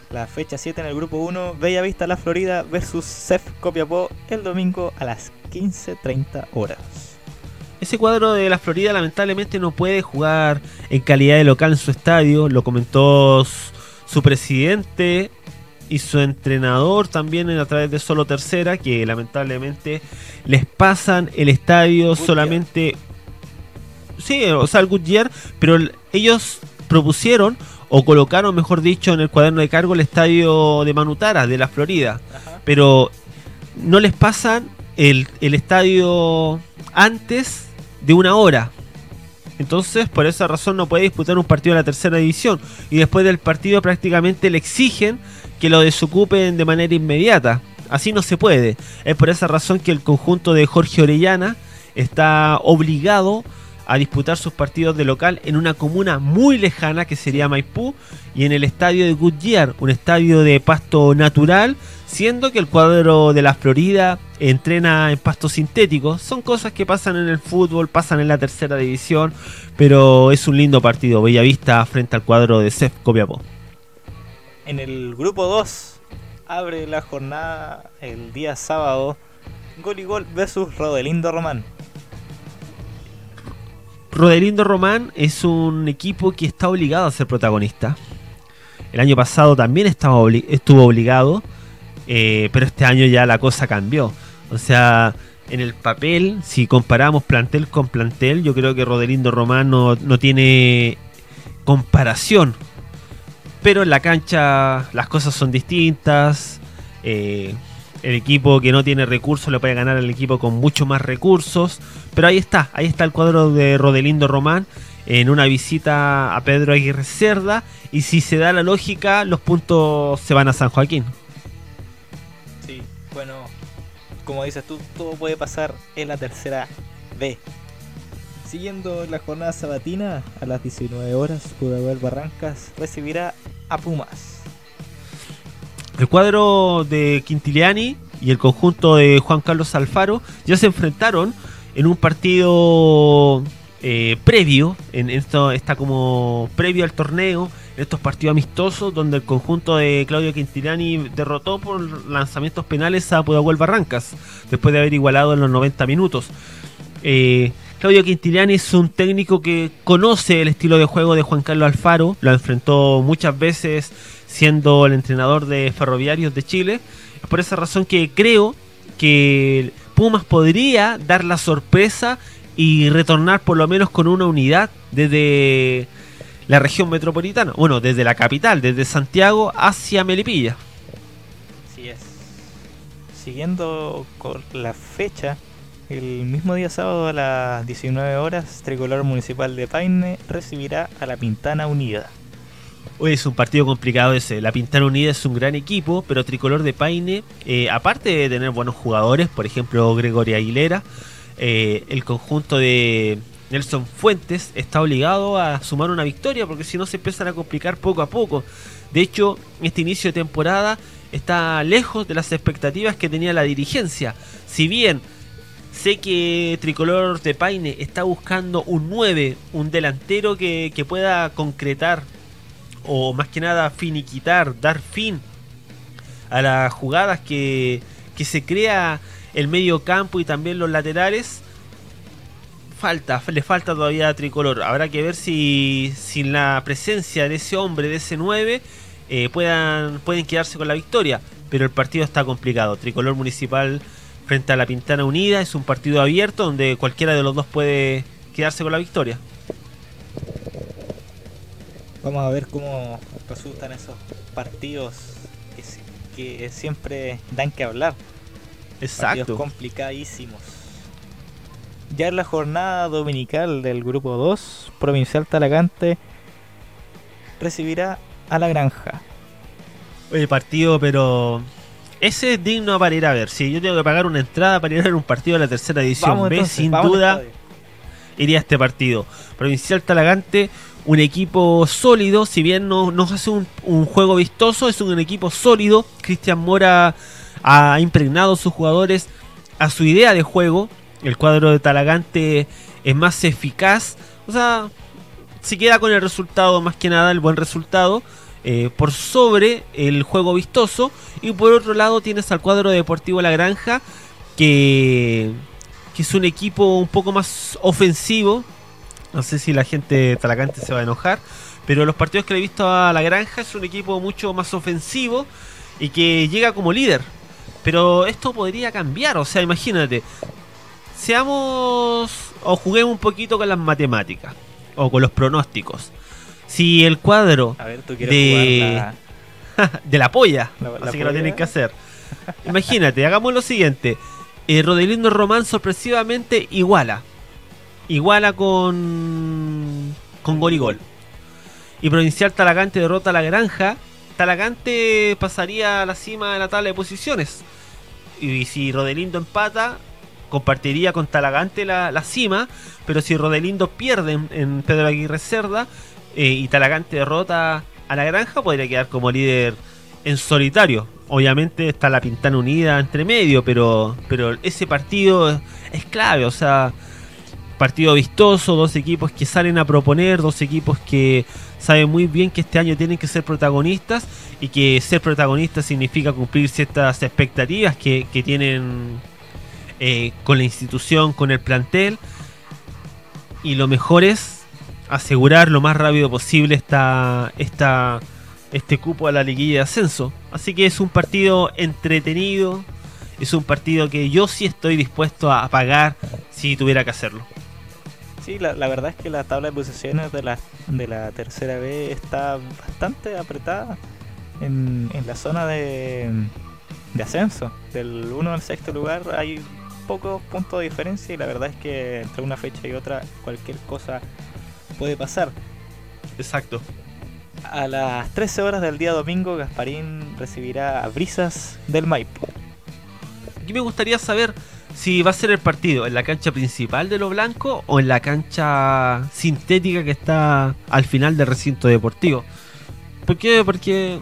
la fecha 7 en el grupo 1, Bella Vista La Florida versus CEF Copiapó el domingo a las 15.30 horas. Ese cuadro de la Florida lamentablemente no puede jugar en calidad de local en su estadio, lo comentó su presidente y su entrenador también en- a través de Solo Tercera, que lamentablemente les pasan el estadio solamente... Sí, o sea, el Goodyear, pero el- ellos propusieron o colocaron, mejor dicho, en el cuaderno de cargo el estadio de Manutara, de la Florida Ajá. pero no les pasan el, el estadio antes de una hora. Entonces, por esa razón no puede disputar un partido de la tercera división. Y después del partido prácticamente le exigen que lo desocupen de manera inmediata. Así no se puede. Es por esa razón que el conjunto de Jorge Orellana está obligado disputar sus partidos de local en una comuna muy lejana que sería Maipú y en el estadio de Goodyear, un estadio de pasto natural, siendo que el cuadro de la Florida entrena en pasto sintético. Son cosas que pasan en el fútbol, pasan en la tercera división, pero es un lindo partido. Bellavista frente al cuadro de CEF Copiapó. En el grupo 2 abre la jornada el día sábado Gol y Gol versus Rodelindo Román. Rodelindo Román es un equipo que está obligado a ser protagonista. El año pasado también estaba estuvo obligado, eh, pero este año ya la cosa cambió. O sea, en el papel, si comparamos plantel con plantel, yo creo que Rodelindo Román no, no tiene comparación. Pero en la cancha las cosas son distintas. eh, el equipo que no tiene recursos le puede ganar al equipo con mucho más recursos. Pero ahí está, ahí está el cuadro de Rodelindo Román en una visita a Pedro Aguirre Cerda. Y si se da la lógica, los puntos se van a San Joaquín. Sí, bueno, como dices tú, todo puede pasar en la tercera B. Siguiendo la jornada sabatina, a las 19 horas, Pudahuel Barrancas recibirá a Pumas. El cuadro de Quintiliani y el conjunto de Juan Carlos Alfaro ya se enfrentaron en un partido eh, previo, en esto está como previo al torneo, en estos partidos amistosos donde el conjunto de Claudio Quintiliani derrotó por lanzamientos penales a Pudahuel Barrancas, después de haber igualado en los 90 minutos. Eh, Claudio Quintiliani es un técnico que conoce el estilo de juego de Juan Carlos Alfaro, lo enfrentó muchas veces siendo el entrenador de Ferroviarios de Chile. Es por esa razón que creo que Pumas podría dar la sorpresa y retornar por lo menos con una unidad desde la región metropolitana, bueno, desde la capital, desde Santiago hacia Melipilla. Así es. Siguiendo con la fecha, el mismo día sábado a las 19 horas, Tricolor Municipal de Paine recibirá a la Pintana Unida. Hoy es un partido complicado ese. La Pintana Unida es un gran equipo, pero Tricolor de Paine, eh, aparte de tener buenos jugadores, por ejemplo Gregorio Aguilera, eh, el conjunto de Nelson Fuentes está obligado a sumar una victoria porque si no se empiezan a complicar poco a poco. De hecho, este inicio de temporada está lejos de las expectativas que tenía la dirigencia. Si bien Sé que Tricolor de Paine está buscando un 9, un delantero que, pueda concretar o más que nada finiquitar, dar fin a las jugadas que, que se crea el medio campo y también los laterales. Falta, le falta todavía Tricolor. Habrá que ver si sin la presencia de ese hombre, de ese 9, eh, puedan, pueden quedarse con la victoria. Pero el partido está complicado. Tricolor Municipal frente a la Pintana Unida. Es un partido abierto donde cualquiera de los dos puede quedarse con la victoria. Vamos a ver cómo resultan esos partidos que, siempre dan que hablar. Exacto. Partidos complicadísimos. Ya en la jornada dominical del grupo 2, Provincial Talagante recibirá a la granja. Oye, partido, pero ese es digno para ir a ver. Si yo tengo que pagar una entrada para ir a ver un partido de la tercera edición B, sin duda iría a este partido. Provincial Talagante, un equipo sólido, si bien no, no hace un, juego vistoso, es un equipo sólido. Cristian Mora ha impregnado a sus jugadores a su idea de juego. El cuadro de Talagante es más eficaz. O sea, se queda con el resultado, más que nada, el buen resultado. Eh, por sobre el juego vistoso. Y por otro lado tienes al cuadro deportivo La Granja, que, que es un equipo un poco más ofensivo. No sé si la gente talacante se va a enojar. Pero los partidos que le he visto a La Granja es un equipo mucho más ofensivo y que llega como líder. Pero esto podría cambiar, o sea, imagínate. Seamos o juguemos un poquito con las matemáticas o con los pronósticos. Si el cuadro de, de la polla, así que lo tienen que hacer. Imagínate, hagamos lo siguiente. Eh, Rodelindo Román sorpresivamente iguala. Iguala con con gol y gol. Y Provincial Talagante derrota a la Granja. Talagante pasaría a la cima de la tabla de posiciones. Y si Rodelindo empata, compartiría con Talagante la, cima. Pero si Rodelindo pierde en, Pedro Aguirre Cerda, eh, y Talagante derrota a la granja, podría quedar como líder en solitario. Obviamente está la Pintana Unida entre medio, pero, pero ese partido es clave, o sea, partido vistoso, dos equipos que salen a proponer, dos equipos que saben muy bien que este año tienen que ser protagonistas y que ser protagonistas significa cumplir ciertas expectativas que, tienen eh, con la institución, con el plantel. Y lo mejor es asegurar lo más rápido posible esta, esta, este cupo a la liguilla de ascenso. Así que es un partido entretenido, es un partido que yo sí estoy dispuesto a pagar si tuviera que hacerlo. Sí, la, verdad es que la tabla de posiciones de la, de la tercera B está bastante apretada en, en la zona de, de ascenso. Del 1 al sexto lugar hay pocos puntos de diferencia y la verdad es que entre una fecha y otra cualquier cosa puede pasar. Exacto. A las 13 horas del día domingo, Gasparín recibirá a Brisas del Maipo. Aquí me gustaría saber si va a ser el partido en la cancha principal de lo blanco o en la cancha sintética que está al final del recinto deportivo. ¿Por qué? Porque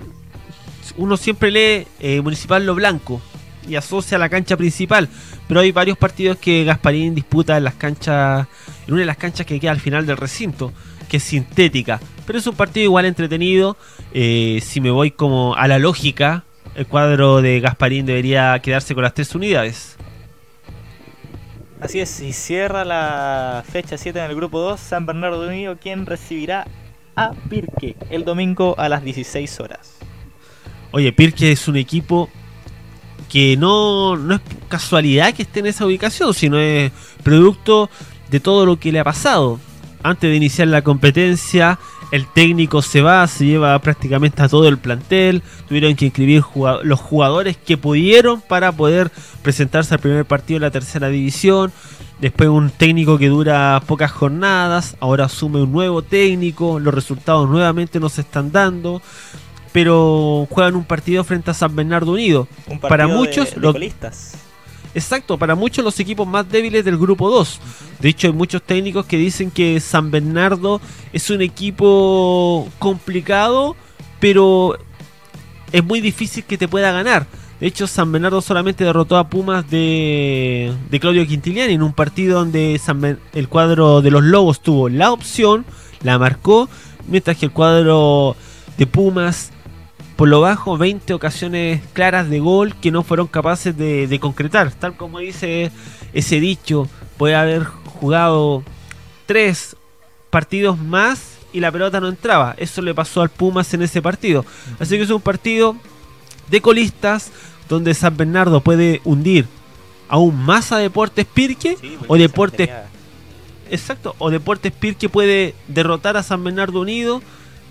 uno siempre lee eh, Municipal Lo Blanco y asocia a la cancha principal, pero hay varios partidos que Gasparín disputa en las canchas en una de las canchas que queda al final del recinto, que es sintética. Pero es un partido igual entretenido. Eh, si me voy como a la lógica, el cuadro de Gasparín debería quedarse con las tres unidades. Así es, y cierra la fecha 7 en el grupo 2, San Bernardo Unido, quien recibirá a Pirque el domingo a las 16 horas. Oye, Pirque es un equipo que no, no es casualidad que esté en esa ubicación, sino es producto de todo lo que le ha pasado. Antes de iniciar la competencia, el técnico se va, se lleva prácticamente a todo el plantel, tuvieron que inscribir los jugadores que pudieron para poder presentarse al primer partido de la tercera división. Después un técnico que dura pocas jornadas, ahora asume un nuevo técnico, los resultados nuevamente no se están dando, pero juegan un partido frente a San Bernardo Unido. para muchos de, los Exacto, para muchos los equipos más débiles del grupo 2. De hecho, hay muchos técnicos que dicen que San Bernardo es un equipo complicado, pero es muy difícil que te pueda ganar. De hecho, San Bernardo solamente derrotó a Pumas de, Claudio Quintiliani en un partido donde el cuadro de los Lobos tuvo la opción, la marcó, mientras que el cuadro de Pumas por lo bajo 20 ocasiones claras de gol que no fueron capaces de, concretar. Tal como dice ese dicho, puede haber jugado tres partidos más y la pelota no entraba. Eso le pasó al Pumas en ese partido. Así que es un partido de colistas donde San Bernardo puede hundir aún más a Deportes Pirque o Deportes... Exacto, o Deportes Pirque puede derrotar a San Bernardo Unido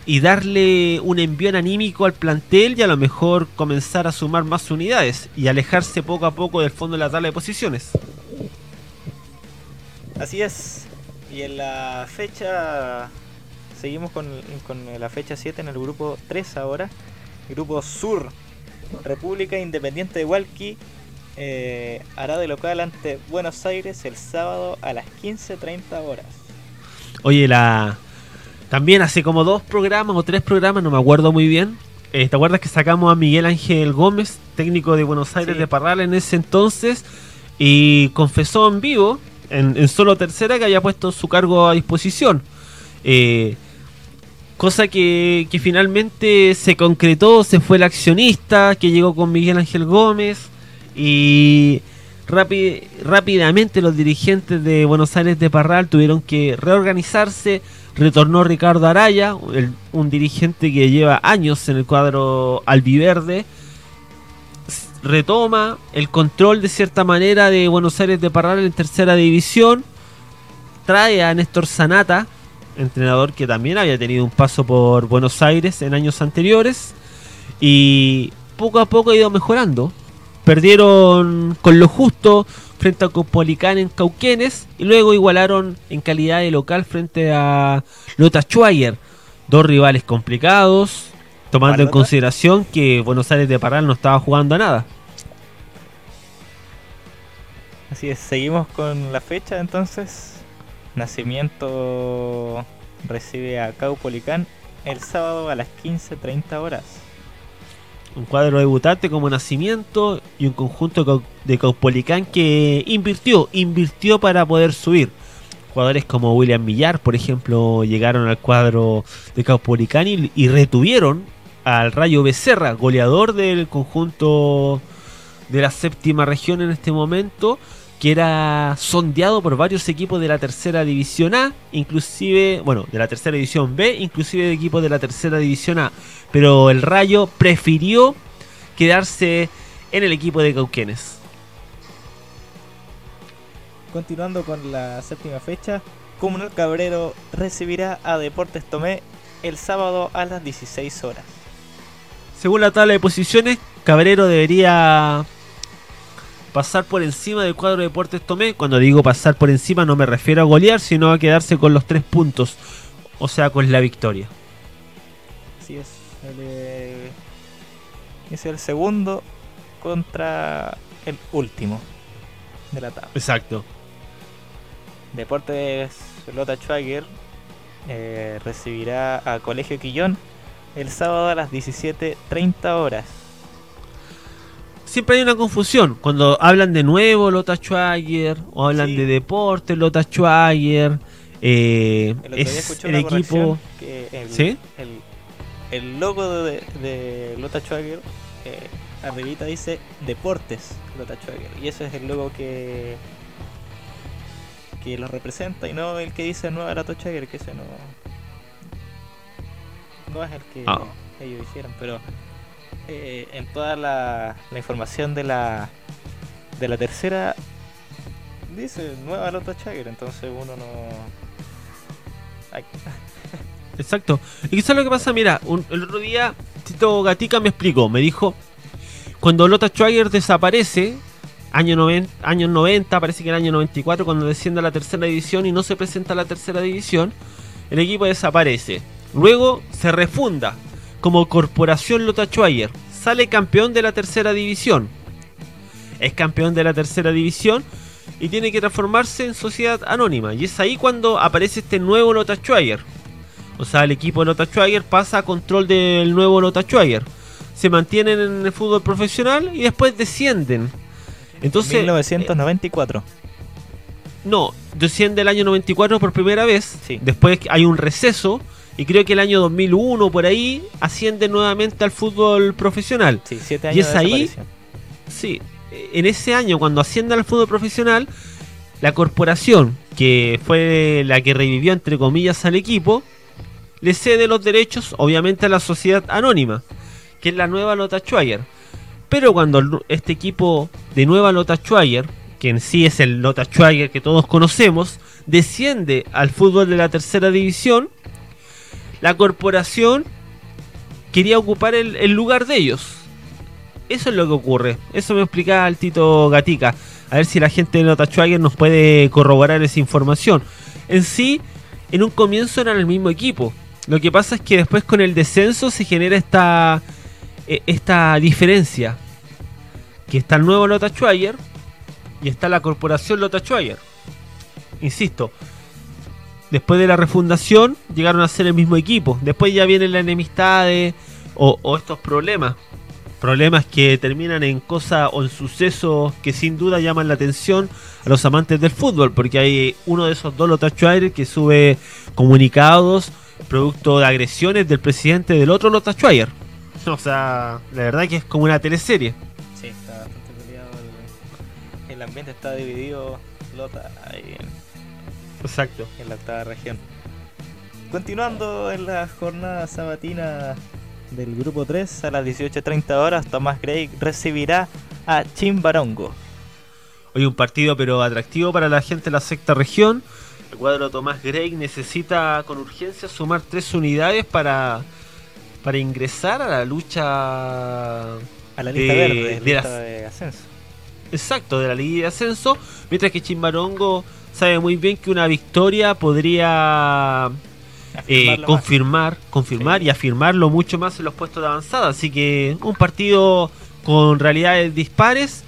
y darle un envío anímico al plantel y a lo mejor comenzar a sumar más unidades y alejarse poco a poco del fondo de la tabla de posiciones. Así es. Y en la fecha, seguimos con, la fecha 7 en el grupo 3 ahora. Grupo Sur, República Independiente de Hualqui eh, hará de local ante Buenos Aires el sábado a las 15.30 horas. Oye, la, también hace como dos programas o tres programas, no me acuerdo muy bien. Eh, ¿Te acuerdas que sacamos a Miguel Ángel Gómez, técnico de Buenos Aires de Parral en ese entonces? Y confesó en vivo, en, solo tercera, que había puesto su cargo a disposición. Eh, cosa que, que, finalmente se concretó, se fue el accionista que llegó con Miguel Ángel Gómez y rápidamente los dirigentes de Buenos Aires de Parral tuvieron que reorganizarse, Retornó Ricardo Araya, un dirigente que lleva años en el cuadro albiverde. Retoma el control de cierta manera de Buenos Aires de Parral en tercera división. Trae a Néstor Sanata, entrenador que también había tenido un paso por Buenos Aires en años anteriores. Y poco a poco ha ido mejorando. Perdieron con lo justo frente a Copolicán en Cauquenes y luego igualaron en calidad de local frente a Lota Schwager. Dos rivales complicados, tomando en consideración que Buenos Aires de Parral no estaba jugando a nada. Así es, seguimos con la fecha entonces. Nacimiento recibe a Caupolicán el sábado a las 15.30 horas un cuadro debutante como Nacimiento y un conjunto de Caupolicán que invirtió, invirtió para poder subir. Jugadores como William Millar, por ejemplo, llegaron al cuadro de Caupolicán y, retuvieron al Rayo Becerra, goleador del conjunto de la séptima región en este momento, que era sondeado por varios equipos de la tercera división A, inclusive, bueno, de la tercera división B, inclusive de equipos de la tercera división A pero el Rayo prefirió quedarse en el equipo de Cauquenes. Continuando con la séptima fecha, Comunal Cabrero recibirá a Deportes Tomé el sábado a las 16 horas. Según la tabla de posiciones, Cabrero debería pasar por encima del cuadro de Deportes Tomé. Cuando digo pasar por encima no me refiero a golear, sino a quedarse con los tres puntos, o sea, con la victoria. Así es es el segundo contra el último de la tabla. Exacto. Deportes Lota Schwager eh, recibirá a Colegio Quillón el sábado a las 17.30 horas. Siempre hay una confusión cuando hablan de nuevo Lota Schwager o hablan de deporte Lota Schwager. Eh, El es el una equipo. que el, ¿Sí? el, el logo de, de Lota Schwager, eh, arribita dice Deportes Lota Schwager. Y ese es el logo que que los representa y no el que dice Nueva Lota Schwager, que ese no no es el que Ah. ellos hicieron, pero eh, en toda la, información de la de la tercera dice Nueva Lota Schwager, entonces uno no Exacto. Y quizás lo que pasa, mira, un- el otro día Tito Gatica me explicó, me dijo, cuando Lota Schwager desaparece, año 90, años 90, parece que el año 94, cuando desciende a la tercera división y no se presenta a la tercera división, el equipo desaparece. Luego se refunda como Corporación Lota Schwager, sale campeón de la tercera división. Es campeón de la tercera división y tiene que transformarse en sociedad anónima. Y es ahí cuando aparece este nuevo Lota Schwager. O sea, el equipo de Lota Schwager pasa a control del nuevo Lota Schwager. Se mantienen en el fútbol profesional y después descienden. Entonces, 1994. eh, no, desciende el año 94 por primera vez. Sí. Después hay un receso. Y creo que el año 2001 por ahí asciende nuevamente al fútbol profesional. Sí, siete ¿Y años es de ahí? Sí, en ese año cuando asciende al fútbol profesional, la corporación, que fue la que revivió entre comillas al equipo, le cede los derechos obviamente a la sociedad anónima, que es la nueva Lota Schwager. Pero cuando este equipo de nueva Lota Schwager, que en sí es el Lota Schwager que todos conocemos, desciende al fútbol de la tercera división, la corporación quería ocupar el, lugar de ellos. Eso es lo que ocurre. Eso me explicaba el Tito Gatica. A ver si la gente de Nota Schwager nos puede corroborar esa información. En sí, en un comienzo eran el mismo equipo. Lo que pasa es que después con el descenso se genera esta, eh, esta diferencia. Que está el nuevo Lota Schwager y está la corporación Lota Schwager. Insisto, después de la refundación llegaron a ser el mismo equipo. Después ya vienen las enemistades o, estos problemas. Problemas que terminan en cosas o en sucesos que sin duda llaman la atención a los amantes del fútbol. Porque hay uno de esos dos Lota Schwager que sube comunicados producto de agresiones del presidente del otro Lota Schwager. O sea, la verdad que es como una teleserie. Sí, está bastante peleado. El, ambiente está dividido, Lota, ahí Exacto. en la octava región. Continuando en la jornada sabatina del grupo 3 a las 18.30 horas, Tomás Gray recibirá a Chimbarongo. Hoy un partido pero atractivo para la gente de la sexta región. El cuadro Tomás Grey necesita con urgencia sumar tres unidades para, para ingresar a la lucha A la lista De- verde, de lista de ascenso. exacto de la Liga de Ascenso, mientras que Chimbarongo sabe muy bien que una victoria podría eh, más. confirmar, confirmar Sí. y afirmarlo mucho más en los puestos de avanzada. Así que un partido con realidades dispares,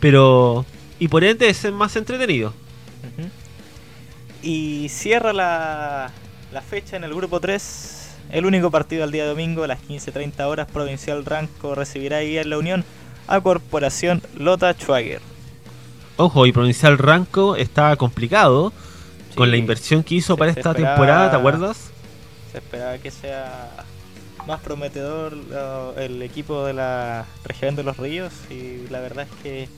pero y por ende es más entretenido. Y cierra la, la fecha en el grupo 3. El único partido al día domingo a las 15.30 horas. Provincial Ranco recibirá ahí en la Unión a Corporación Lota Schwager. Ojo, y Provincial Ranco estaba complicado con la inversión que hizo para esta esperaba- temporada, ¿te acuerdas? Se esperaba que sea más prometedor el equipo de la región de los ríos. Y la verdad es que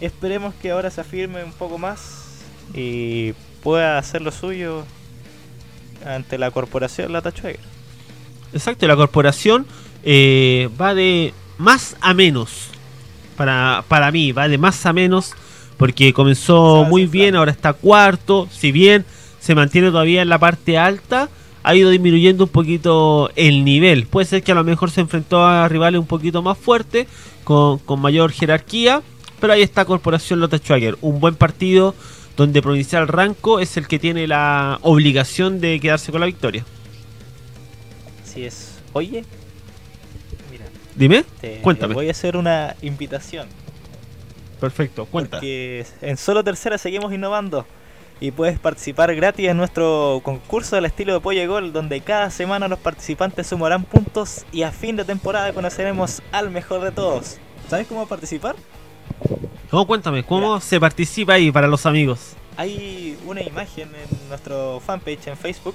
esperemos que ahora se afirme un poco más y pueda hacer lo suyo ante la Corporación Lota Schwager. Exacto, la corporación eh, va de más a menos. Para, para mí, va de más a menos. Porque comenzó muy bien, ahora está cuarto. Si bien se mantiene todavía en la parte alta, ha ido disminuyendo un poquito el nivel. Puede ser que a lo mejor se enfrentó a rivales un poquito más fuertes, con, con mayor jerarquía. Pero ahí está Corporación Lota Schwager. Un buen partido donde Provincial Ranco es el que tiene la obligación de quedarse con la victoria. Así es. Oye, mira, Dime, te Cuéntame. voy a hacer una invitación. Perfecto, cuenta. Porque en solo tercera seguimos innovando. Y puedes participar gratis en nuestro concurso del estilo de Pollo y Gol, donde cada semana los participantes sumarán puntos y a fin de temporada conoceremos al mejor de todos. ¿Sabes cómo participar? ¿Cómo cuéntame? ¿Cómo se participa ahí para los amigos? hay una imagen en nuestro fanpage en Facebook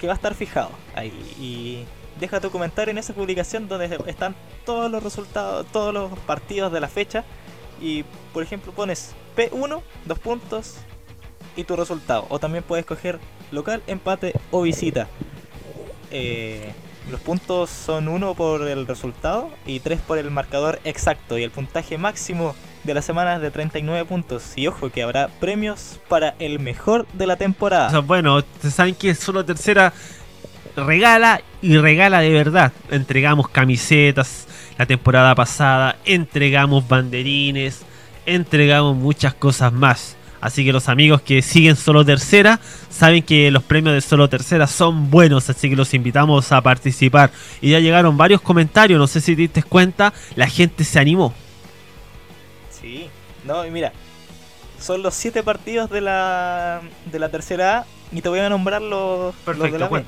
que va a estar fijado ahí. Y deja tu comentario en esa publicación donde están todos los resultados, todos los partidos de la fecha. Y por ejemplo pones P1, dos puntos y tu resultado. O también puedes coger local, empate o visita. Eh, los puntos son uno por el resultado y tres por el marcador exacto. Y el puntaje máximo de la semana es de 39 puntos. Y ojo que habrá premios para el mejor de la temporada. O sea, bueno, saben que solo tercera regala y regala de verdad. Entregamos camisetas la temporada pasada, entregamos banderines, entregamos muchas cosas más. Así que los amigos que siguen solo tercera saben que los premios de solo tercera son buenos, así que los invitamos a participar. Y ya llegaron varios comentarios, no sé si te diste cuenta, la gente se animó. Sí, no, y mira, son los siete partidos de la, de la tercera A y te voy a nombrar los, los de la B.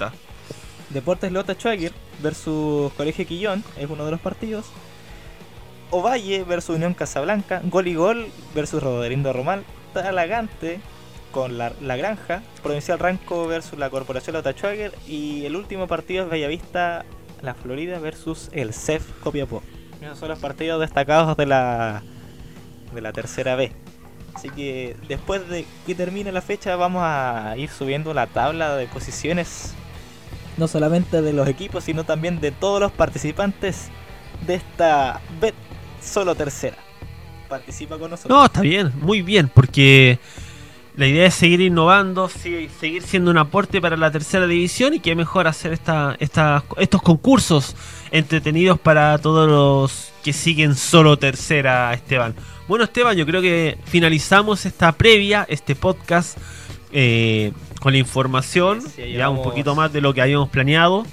Deportes Lota Schwager versus Colegio Quillón es uno de los partidos. Ovalle versus Unión Casablanca. Gol y Gol versus Roderindo Román. Talagante con la, la Granja. Provincial Ranco versus la Corporación Lota Schwager. Y el último partido es Bellavista La Florida versus el CEF Copiapó. Esos son los partidos destacados de la, de la tercera B. Así que después de que termine la fecha vamos a ir subiendo la tabla de posiciones no solamente de los equipos, sino también de todos los participantes de esta Bet Solo Tercera. Participa con nosotros. No, está bien, muy bien, porque la idea es seguir innovando, seguir siendo un aporte para la tercera división y que mejor hacer esta- estos concursos entretenidos para todos los que siguen solo tercera, Esteban. Bueno, Esteban, yo creo que finalizamos esta previa, este podcast, eh, con la información, Sí, ya un poquito más de lo que habíamos planeado.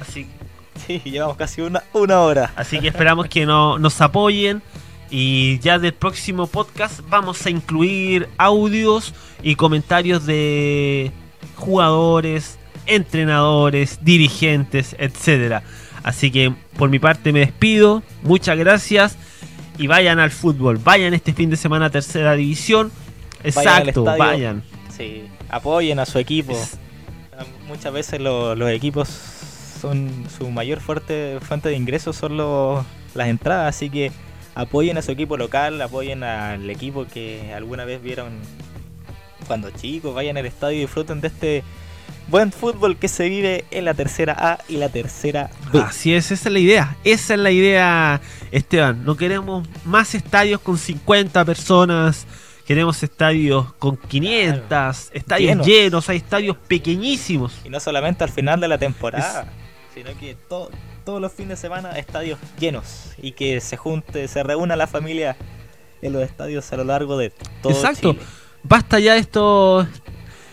Así, Sí, llevamos casi una, una hora. Así que esperamos que no- nos apoyen. Y ya del próximo podcast vamos a incluir audios y comentarios de jugadores, entrenadores, dirigentes, etcétera. Así que por mi parte me despido. Muchas gracias. Y vayan al fútbol. Vayan este fin de semana a tercera división. Vayan Exacto, estadio. vayan. Sí, apoyen a su equipo. Es- Muchas veces lo- los equipos son su mayor fuerte, fuente de ingresos son los- las entradas, así que apoyen a su equipo local, apoyen al equipo que alguna vez vieron cuando chicos, vayan al estadio y disfruten de este buen fútbol que se vive en la tercera A y la tercera B. Así es, esa es la idea. Esa es la idea, Esteban. No queremos más estadios con 50 personas. Queremos estadios con 500, estadios Llenos. llenos. Hay estadios pequeñísimos. Y no solamente al final de la temporada, sino que to- todos los fines de semana estadios llenos y que se junte, se reúna la familia en los estadios a lo largo de todo Exacto. Chile. Basta ya estos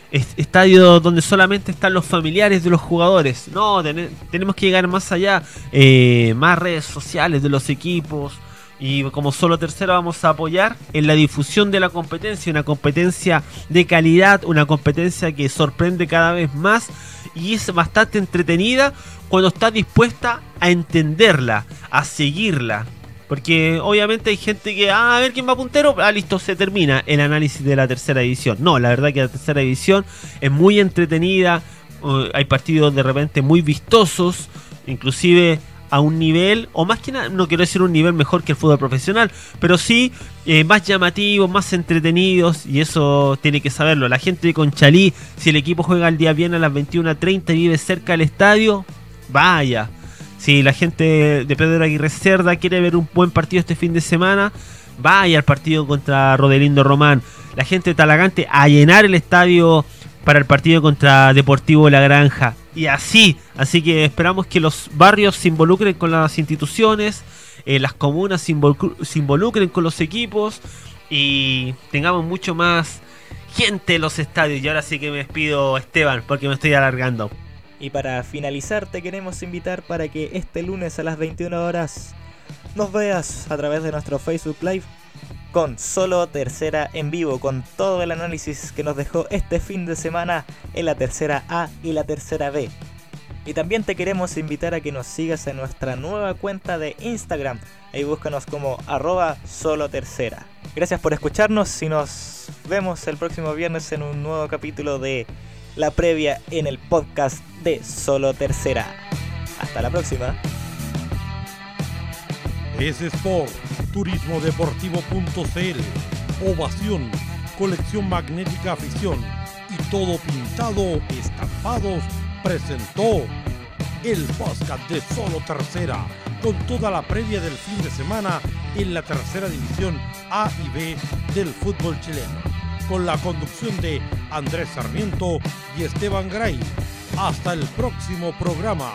est- estadios donde solamente están los familiares de los jugadores. No, tene- tenemos que llegar más allá. eh, más redes sociales de los equipos. Y como solo tercero vamos a apoyar en la difusión de la competencia. Una competencia de calidad, una competencia que sorprende cada vez más. Y es bastante entretenida cuando estás dispuesta a entenderla, a seguirla. Porque obviamente hay gente que, ah, a ver quién va puntero, ah, listo, se termina el análisis de la tercera división. No, la verdad que la tercera división es muy entretenida, eh, hay partidos de repente muy vistosos, inclusive a un nivel, o más que nada, no quiero decir un nivel mejor que el fútbol profesional, pero sí eh, más llamativos, más entretenidos, y eso tiene que saberlo. La gente de Conchalí, si el equipo juega el día bien a las 21.30 y vive cerca del estadio, vaya. Si la gente de Pedro Aguirre Cerda quiere ver un buen partido este fin de semana, vaya al partido contra Rodelindo Román. La gente de Talagante a llenar el estadio para el partido contra Deportivo La Granja. Y así, así que esperamos que los barrios se involucren con las instituciones, eh, las comunas se, se involucren con los equipos y tengamos mucho más gente en los estadios. Y ahora sí que me despido, Esteban, porque me estoy alargando. Y para finalizar te queremos invitar para que este lunes a las 21 horas nos veas a través de nuestro Facebook Live con solo tercera en vivo, con todo el análisis que nos dejó este fin de semana en la tercera A y la tercera B. Y también te queremos invitar a que nos sigas en nuestra nueva cuenta de Instagram. Ahí búscanos como arroba solo tercera. Gracias por escucharnos y nos vemos el próximo viernes en un nuevo capítulo de La Previa en el podcast de Solo Tercera. Hasta la próxima. Es Sport, turismodeportivo.cl, Ovación, Colección Magnética Afición y Todo Pintado Estampados presentó el podcast de Solo Tercera, con toda la previa del fin de semana en la tercera división A y B del fútbol chileno, con la conducción de Andrés Sarmiento y Esteban Gray. Hasta el próximo programa.